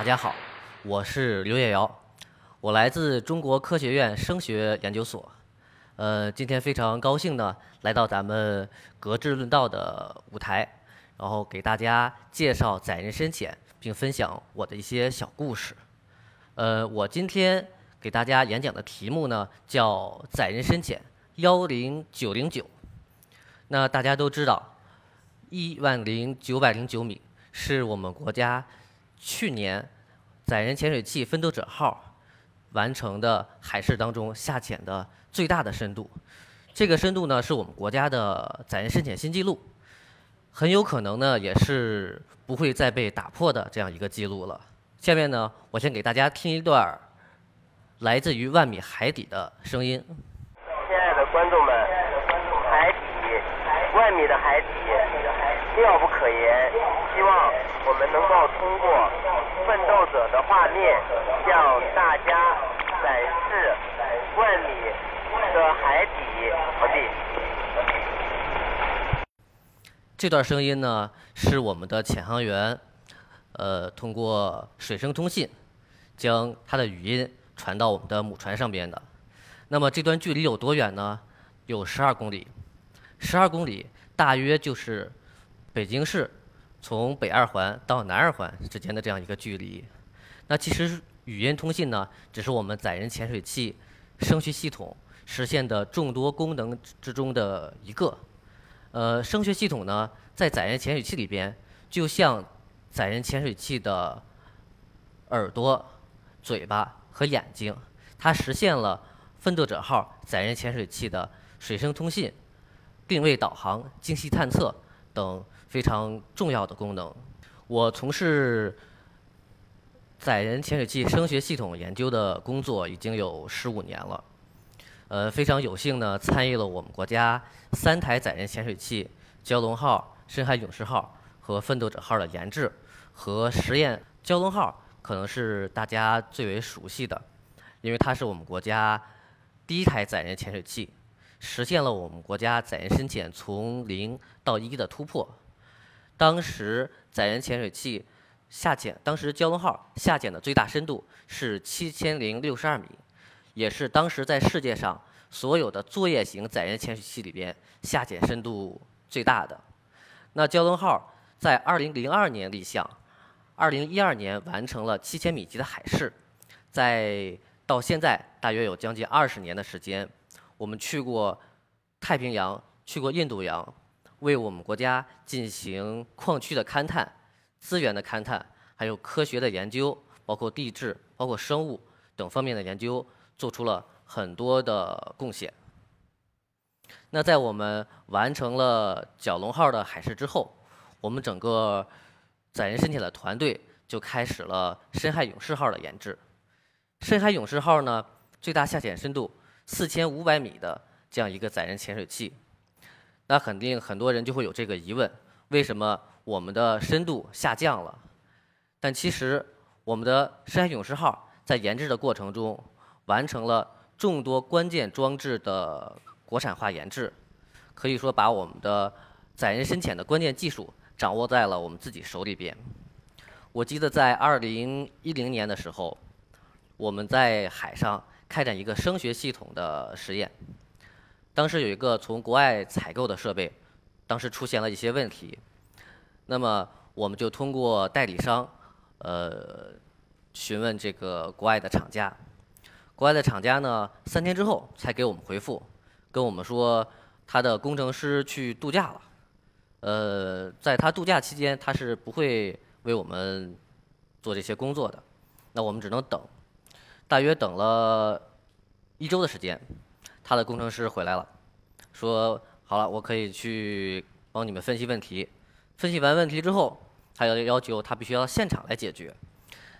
大家好，我是刘叶瑶，我来自中国科学院声学研究所。呃，今天非常高兴呢，来到咱们格致论道的舞台，然后给大家介绍载人深潜，并分享我的一些小故事。呃，我今天给大家演讲的题目呢，叫载人深潜幺零九零九。那大家都知道，一万零九百零九米是我们国家去年载人潜水器奋斗者号完成的海试当中下潜的最大的深度。这个深度呢，是我们国家的载人深潜新纪录，很有可能呢，也是不会再被打破的这样一个记录了。下面呢，我先给大家听一段来自于万米海底的声音。亲爱的观众们，海底万米的海底妙不可言，希望我们能够通过奋斗者的画面，向大家展示万米的海底。好地。这段声音呢，是我们的潜航员，呃，通过水声通信，将他的语音传到我们的母船上边的。那么这段距离有多远呢？有十二公里。十二公里大约就是北京市从北二环到南二环之间的这样一个距离。那其实语音通信呢，只是我们载人潜水器声学系统实现的众多功能之中的一个。呃，声学系统呢，在载人潜水器里边，就像载人潜水器的耳朵、嘴巴和眼睛，它实现了奋斗者号载人潜水器的水声通信、定位导航、精细探测等非常重要的功能。我从事载人潜水器声学系统研究的工作已经有十五年了。呃，非常有幸呢，参与了我们国家三台载人潜水器“蛟龙号”、“深海勇士号”和“奋斗者号”的研制和实验。“蛟龙号”可能是大家最为熟悉的，因为它是我们国家第一台载人潜水器，实现了我们国家载人深潜从零到一的突破。当时载人潜水器下潜，当时“蛟龙号”下潜的最大深度是七千零六十二米。也是当时在世界上所有的作业型载人潜水器里边下潜深度最大的。那蛟龙号在2002年立项，2012年完成了7000米级的海试，在到现在大约有将近二十年的时间，我们去过太平洋，去过印度洋，为我们国家进行矿区的勘探、资源的勘探，还有科学的研究，包括地质、包括生物等方面的研究。做出了很多的贡献。那在我们完成了蛟龙号的海试之后，我们整个载人深潜的团队就开始了深海勇士号的研制。深海勇士号呢，最大下潜深度四千五百米的这样一个载人潜水器。那肯定很多人就会有这个疑问：为什么我们的深度下降了？但其实我们的深海勇士号在研制的过程中，完成了众多关键装置的国产化研制，可以说把我们的载人深潜的关键技术掌握在了我们自己手里边。我记得在二零一零年的时候，我们在海上开展一个声学系统的实验，当时有一个从国外采购的设备，当时出现了一些问题，那么我们就通过代理商，呃，询问这个国外的厂家。国外的厂家呢，三天之后才给我们回复，跟我们说他的工程师去度假了。呃，在他度假期间，他是不会为我们做这些工作的。那我们只能等，大约等了一周的时间，他的工程师回来了，说好了，我可以去帮你们分析问题。分析完问题之后，他要要求他必须要现场来解决。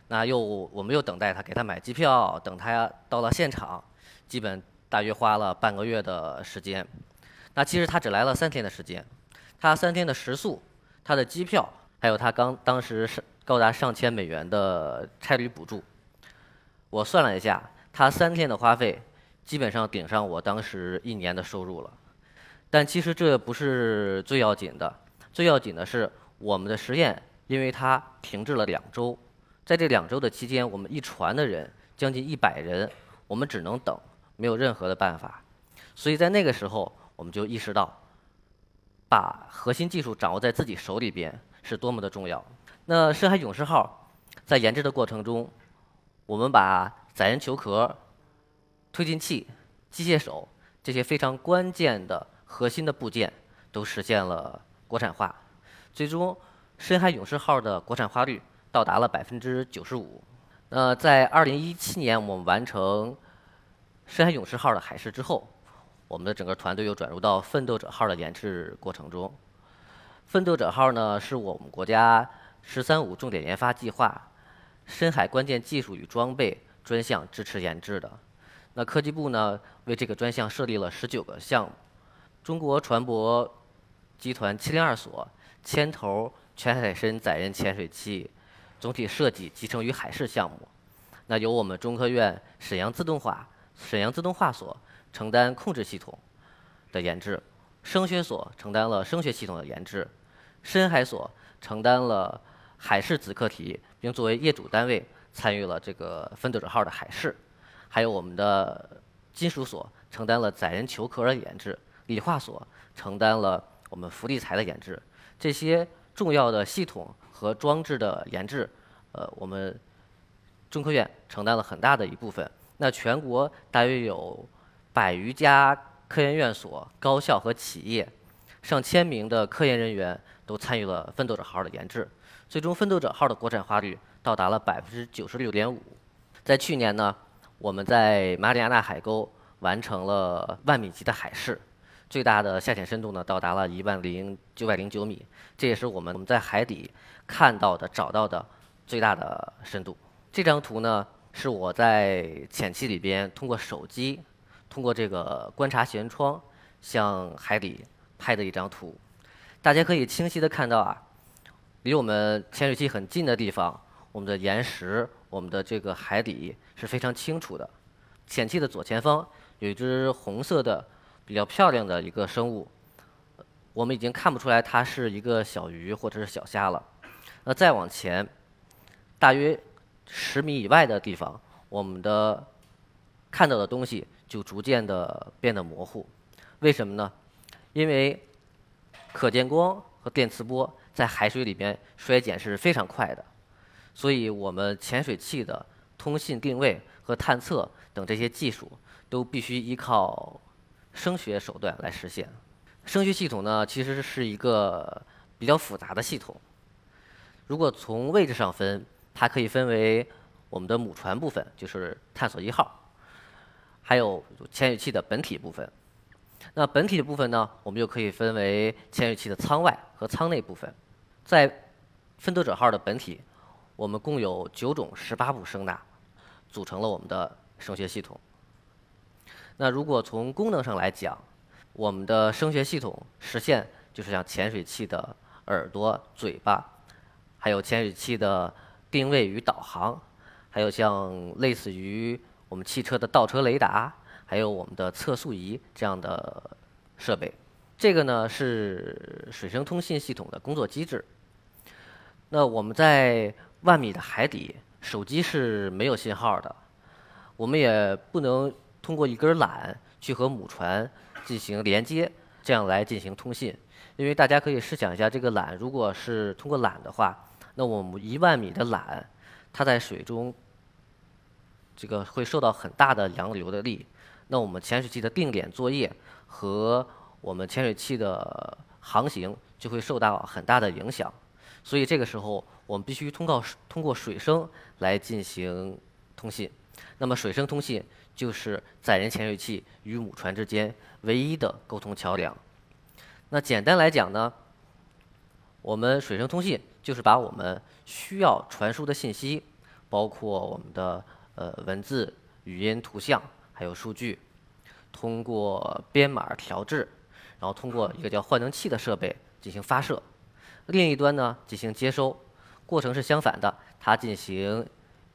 那又我们又等待他，给他买机票，等他到了现场，基本大约花了半个月的时间。那其实他只来了三天的时间，他三天的食宿、他的机票，还有他刚当时是高达上千美元的差旅补助，我算了一下，他三天的花费基本上顶上我当时一年的收入了。但其实这不是最要紧的，最要紧的是我们的实验，因为它停滞了两周。在这两周的期间，我们一船的人将近一百人，我们只能等，没有任何的办法。所以在那个时候，我们就意识到，把核心技术掌握在自己手里边是多么的重要。那深海勇士号在研制的过程中，我们把载人球壳、推进器、机械手这些非常关键的核心的部件都实现了国产化，最终深海勇士号的国产化率到达了百分之九十五。那在二零一七年我们完成深海勇士号的海试之后，我们的整个团队又转入到奋斗者号的研制过程中。奋斗者号呢是我们国家“十三五”重点研发计划深海关键技术与装备专项支持研制的。那科技部呢为这个专项设立了十九个项目，中国船舶集团七零二所牵头全海深载人潜水器总体设计集成于海试项目。那由我们中科院沈阳自动化沈阳自动化所承担控制系统的研制，声学所承担了声学系统的研制。深海所承担了海试子课题，并作为业主单位参与了这个奋斗者号的海试，还有我们的金属所承担了载人球壳的研制，理化所承担了我们浮力材的研制。这些重要的系统和装置的研制，呃，我们中科院承担了很大的一部分。那全国大约有百余家科研院所、高校和企业，上千名的科研人员。都参与了奋斗者号的研制，最终奋斗者号的国产化率到达了百分之九十六点五。在去年呢，我们在马里亚纳海沟完成了万米级的海试，最大的下潜深度呢到达了一万零九百零九米，这也是我们我们在海底看到的找到的最大的深度。这张图呢是我在潜器里边通过手机，通过这个观察舷窗向海底拍的一张图。大家可以清晰的看到啊，离我们潜水器很近的地方，我们的岩石、我们的这个海底是非常清楚的。潜器的左前方有一只红色的、比较漂亮的一个生物，我们已经看不出来它是一个小鱼或者是小虾了。那再往前，大约十米以外的地方，我们的看到的东西就逐渐的变得模糊。为什么呢？因为可见光和电磁波在海水里边衰减是非常快的，所以我们潜水器的通信、定位和探测等这些技术都必须依靠声学手段来实现。声学系统呢，其实是一个比较复杂的系统。如果从位置上分，它可以分为我们的母船部分，就是探索一号，还有潜水器的本体部分。那本体的部分呢，我们就可以分为潜水器的舱外和舱内部分。在奋斗者号的本体，我们共有九种十八部声呐，组成了我们的声学系统。那如果从功能上来讲，我们的声学系统实现就是像潜水器的耳朵、嘴巴，还有潜水器的定位与导航，还有像类似于我们汽车的倒车雷达。还有我们的测速仪这样的设备，这个呢是水声通信系统的工作机制。那我们在万米的海底，手机是没有信号的，我们也不能通过一根缆去和母船进行连接，这样来进行通信。因为大家可以试想一下，这个缆如果是通过缆的话，那我们一万米的缆，它在水中，这个会受到很大的洋流的力。那我们潜水器的定点作业和我们潜水器的航行就会受到很大的影响，所以这个时候我们必须通过通过水声来进行通信。那么水声通信就是载人潜水器与母船之间唯一的沟通桥梁。那简单来讲呢，我们水声通信就是把我们需要传输的信息，包括我们的呃文字、语音、图像。还有数据，通过编码调制，然后通过一个叫换能器的设备进行发射，另一端呢进行接收，过程是相反的，它进行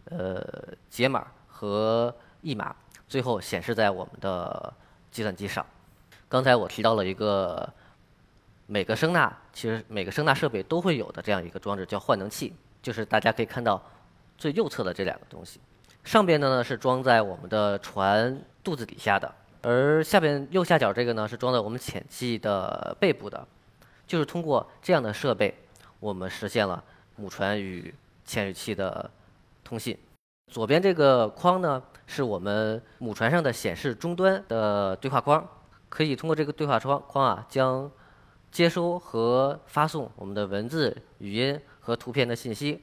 呃解码和译码，最后显示在我们的计算机上。刚才我提到了一个每个声呐，其实每个声呐设备都会有的这样一个装置，叫换能器，就是大家可以看到最右侧的这两个东西。上边的呢是装在我们的船肚子底下的，而下边右下角这个呢是装在我们潜器的背部的。就是通过这样的设备，我们实现了母船与潜水器的通信。左边这个框呢，是我们母船上的显示终端的对话框，可以通过这个对话窗框啊，将接收和发送我们的文字、语音和图片的信息。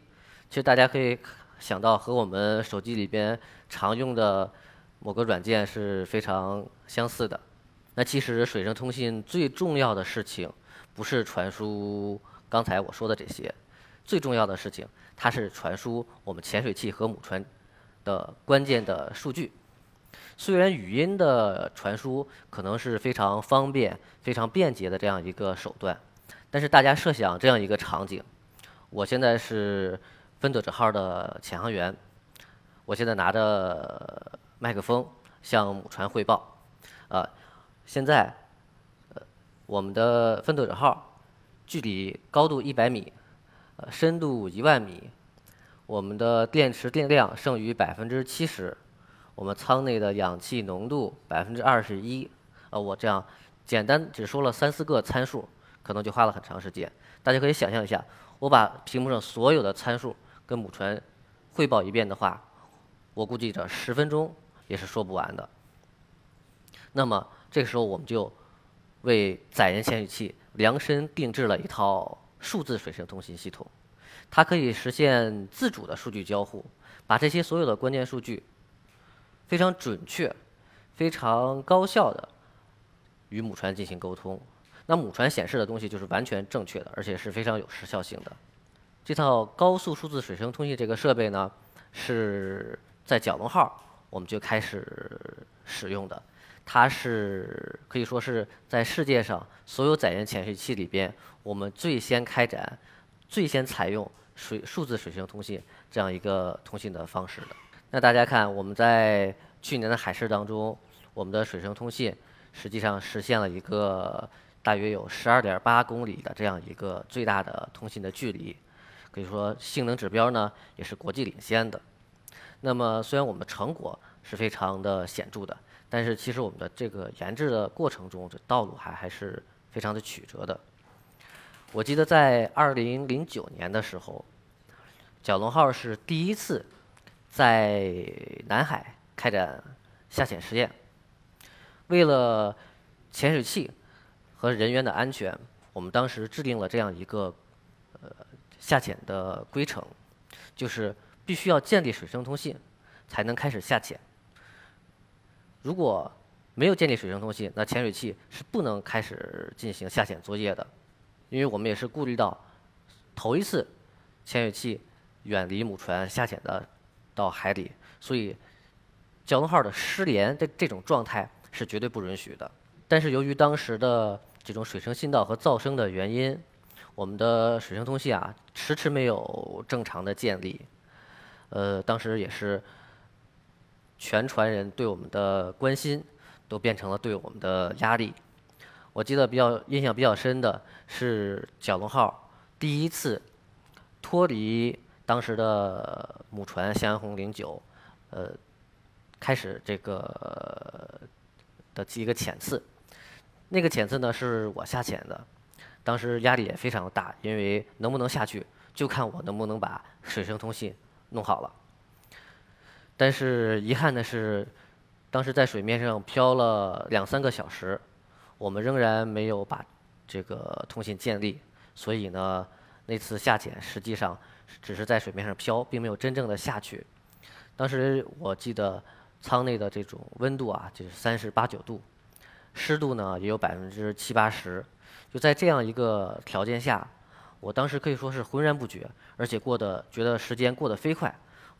其实大家可以想到，和我们手机里边常用的某个软件是非常相似的。那其实水声通信最重要的事情，不是传输刚才我说的这些，最重要的事情。它是传输我们潜水器和母船的关键的数据。虽然语音的传输可能是非常方便、非常便捷的这样一个手段，但是大家设想这样一个场景：我现在是分得者号的潜航员，我现在拿着麦克风向母船汇报。啊，现在，我们的分得者号距离高度一百米。呃深度一万米，我们的电池电量剩余百分之七十，我们舱内的氧气浓度百分之二十一。呃，我这样简单只说了三四个参数，可能就花了很长时间。大家可以想象一下，我把屏幕上所有的参数跟母船汇报一遍的话，我估计这十分钟也是说不完的。那么这个时候，我们就为载人潜水器量身定制了一套。数字水声通信系统，它可以实现自主的数据交互，把这些所有的关键数据非常准确、非常高效的与母船进行沟通。那母船显示的东西就是完全正确的，而且是非常有时效性的。这套高速数字水声通信这个设备呢，是在蛟龙号我们就开始使用的。它是可以说是在世界上所有载人潜水器里边，我们最先开展、最先采用水数字水声通信这样一个通信的方式的。那大家看，我们在去年的海试当中，我们的水声通信实际上实现了一个大约有十二点八公里的这样一个最大的通信的距离，可以说性能指标呢也是国际领先的。那么虽然我们的成果是非常的显著的。但是其实我们的这个研制的过程中，这道路还还是非常的曲折的。我记得在二零零九年的时候，蛟龙号是第一次在南海开展下潜实验。为了潜水器和人员的安全，我们当时制定了这样一个呃下潜的规程，就是必须要建立水声通信，才能开始下潜。如果没有建立水声通信，那潜水器是不能开始进行下潜作业的，因为我们也是顾虑到头一次潜水器远离母船下潜的到海里，所以蛟龙号的失联这这种状态是绝对不允许的。但是由于当时的这种水声信道和噪声的原因，我们的水声通信啊迟迟没有正常的建立，呃，当时也是。全船人对我们的关心，都变成了对我们的压力。我记得比较印象比较深的是蛟龙号第一次脱离当时的母船向阳红零九，呃，开始这个的几个潜次。那个潜次呢是我下潜的，当时压力也非常大，因为能不能下去就看我能不能把水声通信弄好了。但是遗憾的是，当时在水面上漂了两三个小时，我们仍然没有把这个通信建立。所以呢，那次下潜实际上只是在水面上漂，并没有真正的下去。当时我记得舱内的这种温度啊，就是三十八九度，湿度呢也有百分之七八十。就在这样一个条件下，我当时可以说是浑然不觉，而且过得觉得时间过得飞快。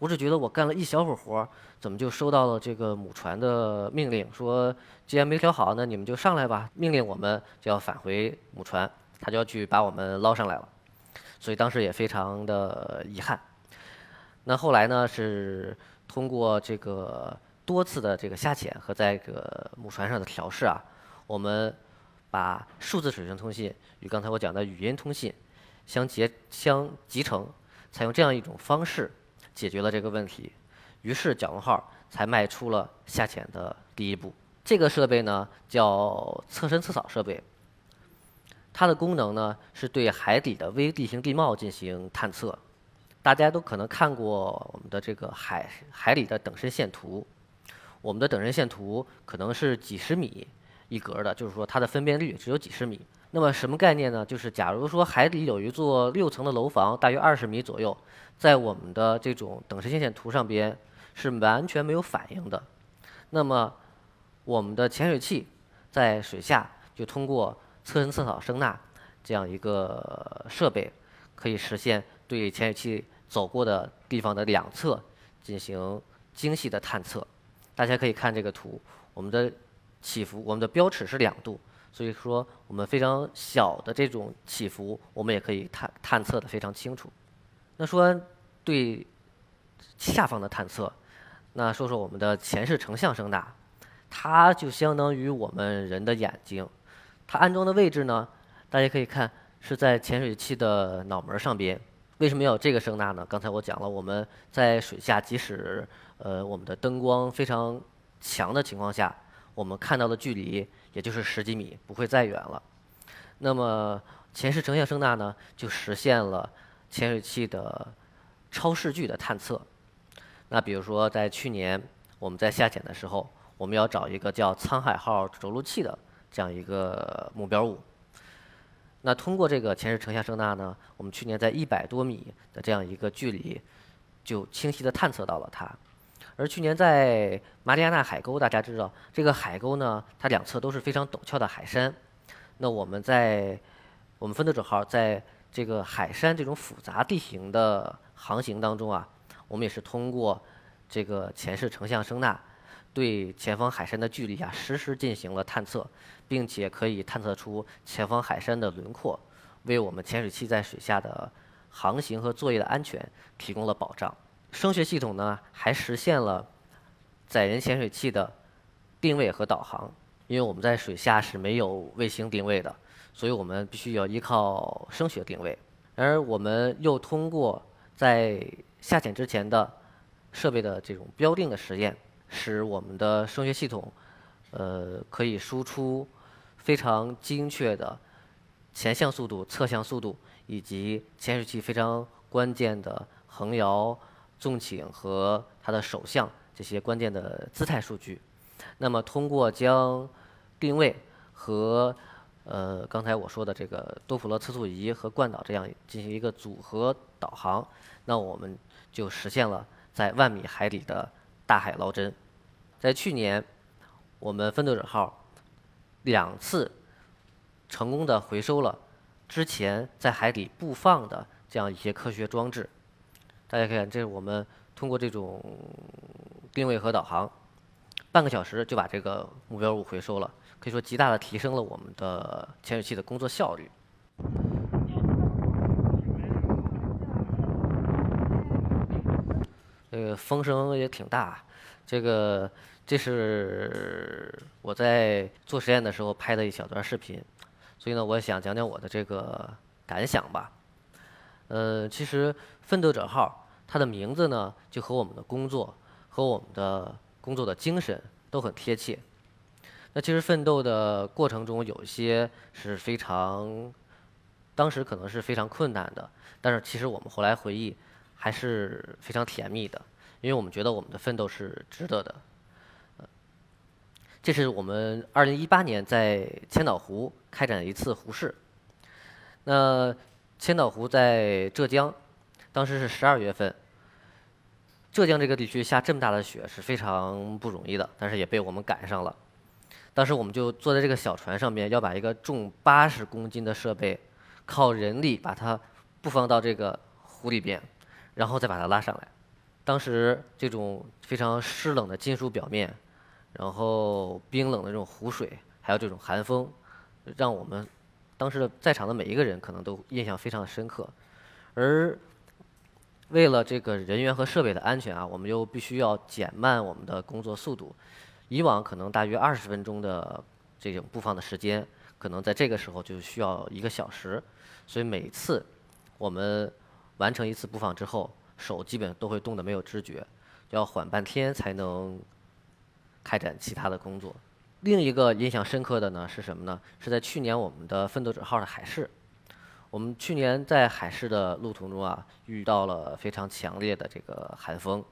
我只觉得我干了一小会儿活，怎么就收到了这个母船的命令，说既然没调好，那你们就上来吧。命令我们就要返回母船，他就要去把我们捞上来了。所以当时也非常的遗憾。那后来呢，是通过这个多次的这个下潜和在这个母船上的调试啊，我们把数字水声通信与刚才我讲的语音通信相结相集成，采用这样一种方式。解决了这个问题，于是蛟龙号才迈出了下潜的第一步。这个设备呢叫侧身测扫设备，它的功能呢是对海底的微地形地貌进行探测。大家都可能看过我们的这个海海里的等深线图，我们的等深线图可能是几十米一格的，就是说它的分辨率只有几十米。那么什么概念呢？就是假如说海底有一座六层的楼房，大约二十米左右，在我们的这种等深线线图上边是完全没有反应的。那么我们的潜水器在水下就通过侧身测扫声呐这样一个设备，可以实现对潜水器走过的地方的两侧进行精细的探测。大家可以看这个图，我们的起伏，我们的标尺是两度。所以说，我们非常小的这种起伏，我们也可以探探测的非常清楚。那说对下方的探测，那说说我们的前视成像声呐，它就相当于我们人的眼睛。它安装的位置呢，大家可以看是在潜水器的脑门上边。为什么要有这个声呐呢？刚才我讲了，我们在水下，即使呃我们的灯光非常强的情况下，我们看到的距离。也就是十几米，不会再远了。那么前视成像声呐呢，就实现了潜水器的超视距的探测。那比如说在去年我们在下潜的时候，我们要找一个叫沧海号着陆器的这样一个目标物。那通过这个前视成像声呐呢，我们去年在一百多米的这样一个距离，就清晰的探测到了它。而去年在马里亚纳海沟，大家知道这个海沟呢，它两侧都是非常陡峭的海山。那我们在我们分队者号在这个海山这种复杂地形的航行当中啊，我们也是通过这个前视成像声呐，对前方海山的距离啊实时进行了探测，并且可以探测出前方海山的轮廓，为我们潜水器在水下的航行和作业的安全提供了保障。声学系统呢，还实现了载人潜水器的定位和导航。因为我们在水下是没有卫星定位的，所以我们必须要依靠声学定位。然而我们又通过在下潜之前的设备的这种标定的实验，使我们的声学系统呃可以输出非常精确的前向速度、侧向速度以及潜水器非常关键的横摇。纵倾和它的手相这些关键的姿态数据，那么通过将定位和呃刚才我说的这个多普勒测速仪和惯导这样进行一个组合导航，那我们就实现了在万米海底的大海捞针。在去年，我们分队者号两次成功的回收了之前在海底布放的这样一些科学装置。大家看，这是我们通过这种定位和导航，半个小时就把这个目标物回收了，可以说极大的提升了我们的潜水器的工作效率。这个风声也挺大，这个这是我在做实验的时候拍的一小段视频，所以呢，我想讲讲我的这个感想吧。呃，其实奋斗者号。它的名字呢，就和我们的工作和我们的工作的精神都很贴切。那其实奋斗的过程中，有些是非常，当时可能是非常困难的，但是其实我们后来回忆，还是非常甜蜜的，因为我们觉得我们的奋斗是值得的。这是我们二零一八年在千岛湖开展一次湖试。那千岛湖在浙江，当时是十二月份。浙江这个地区下这么大的雪是非常不容易的，但是也被我们赶上了。当时我们就坐在这个小船上面，要把一个重八十公斤的设备，靠人力把它布放到这个湖里边，然后再把它拉上来。当时这种非常湿冷的金属表面，然后冰冷的这种湖水，还有这种寒风，让我们当时的在场的每一个人可能都印象非常的深刻，而。为了这个人员和设备的安全啊，我们又必须要减慢我们的工作速度。以往可能大约二十分钟的这种布放的时间，可能在这个时候就需要一个小时。所以每次我们完成一次布放之后，手基本都会冻得没有知觉，要缓半天才能开展其他的工作。另一个印象深刻的呢是什么呢？是在去年我们的奋斗者号的海试，我们去年在海试的路途中啊，遇到了非常强烈的这个寒风。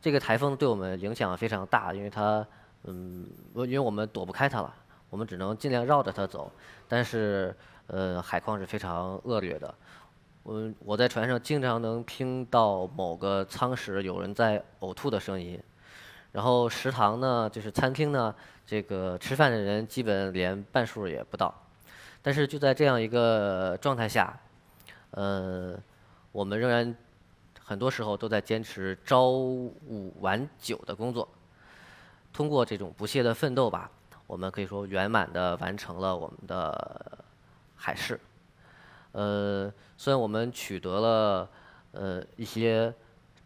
这个台风对我们影响非常大，因为它，嗯，因为我们躲不开它了，我们只能尽量绕着它走。但是，呃，海况是非常恶劣的。我我在船上经常能听到某个舱室有人在呕吐的声音，然后食堂呢，就是餐厅呢，这个吃饭的人基本连半数也不到。但是就在这样一个状态下，呃，我们仍然很多时候都在坚持朝五晚九的工作。通过这种不懈的奋斗吧，我们可以说圆满的完成了我们的海试。呃，虽然我们取得了呃一些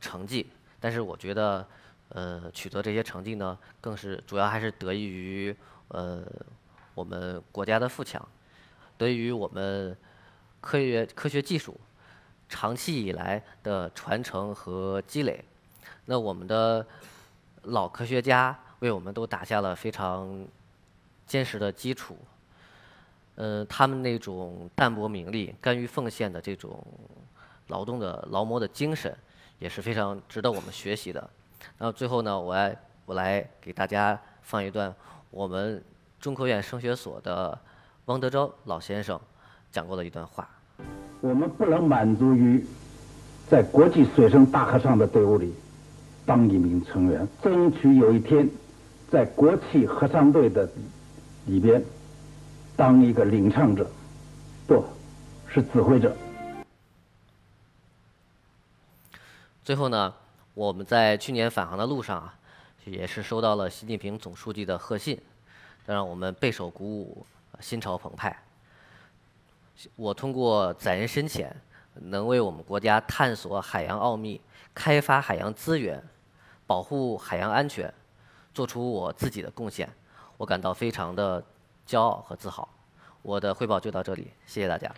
成绩，但是我觉得，呃，取得这些成绩呢，更是主要还是得益于呃我们国家的富强，得益于我们科学科学技术长期以来的传承和积累。那我们的老科学家为我们都打下了非常坚实的基础。嗯，他们那种淡泊名利、甘于奉献的这种劳动的劳模的精神，也是非常值得我们学习的。那最后呢，我来我来给大家放一段我们中科院声学所的汪德昭老先生讲过的一段话。我们不能满足于在国际水声大合唱的队伍里当一名成员，争取有一天在国际合唱队的里边。当一个领唱者，不是指挥者。最后呢，我们在去年返航的路上啊，也是收到了习近平总书记的贺信，让我们备受鼓舞，心潮澎湃。我通过载人深潜，能为我们国家探索海洋奥秘、开发海洋资源、保护海洋安全，做出我自己的贡献，我感到非常的。骄傲和自豪，我的汇报就到这里，谢谢大家。